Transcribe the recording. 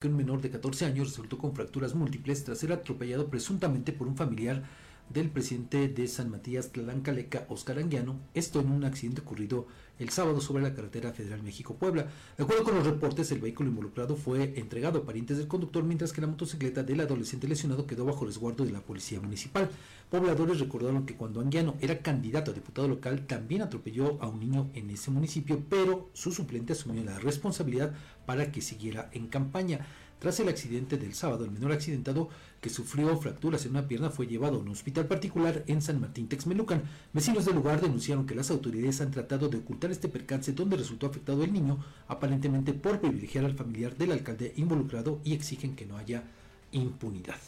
que un menor de 14 años resultó con fracturas múltiples tras ser atropellado presuntamente por un familiar del presidente de San Matías Tlancaleca, Oscar Anguiano, esto en un accidente ocurrido el sábado sobre la carretera federal México-Puebla. De acuerdo con los reportes, el vehículo involucrado fue entregado a parientes del conductor, mientras que la motocicleta del adolescente lesionado quedó bajo resguardo de la policía municipal. Pobladores recordaron que cuando Anguiano era candidato a diputado local, también atropelló a un niño en ese municipio, pero su suplente asumió la responsabilidad para que siguiera en campaña. Tras el accidente del sábado, el menor accidentado que sufrió fracturas en una pierna fue llevado a un hospital particular en San Martín Texmelucan. Vecinos del lugar denunciaron que las autoridades han tratado de ocultar este percance donde resultó afectado el niño, aparentemente por privilegiar al familiar del alcalde involucrado y exigen que no haya impunidad.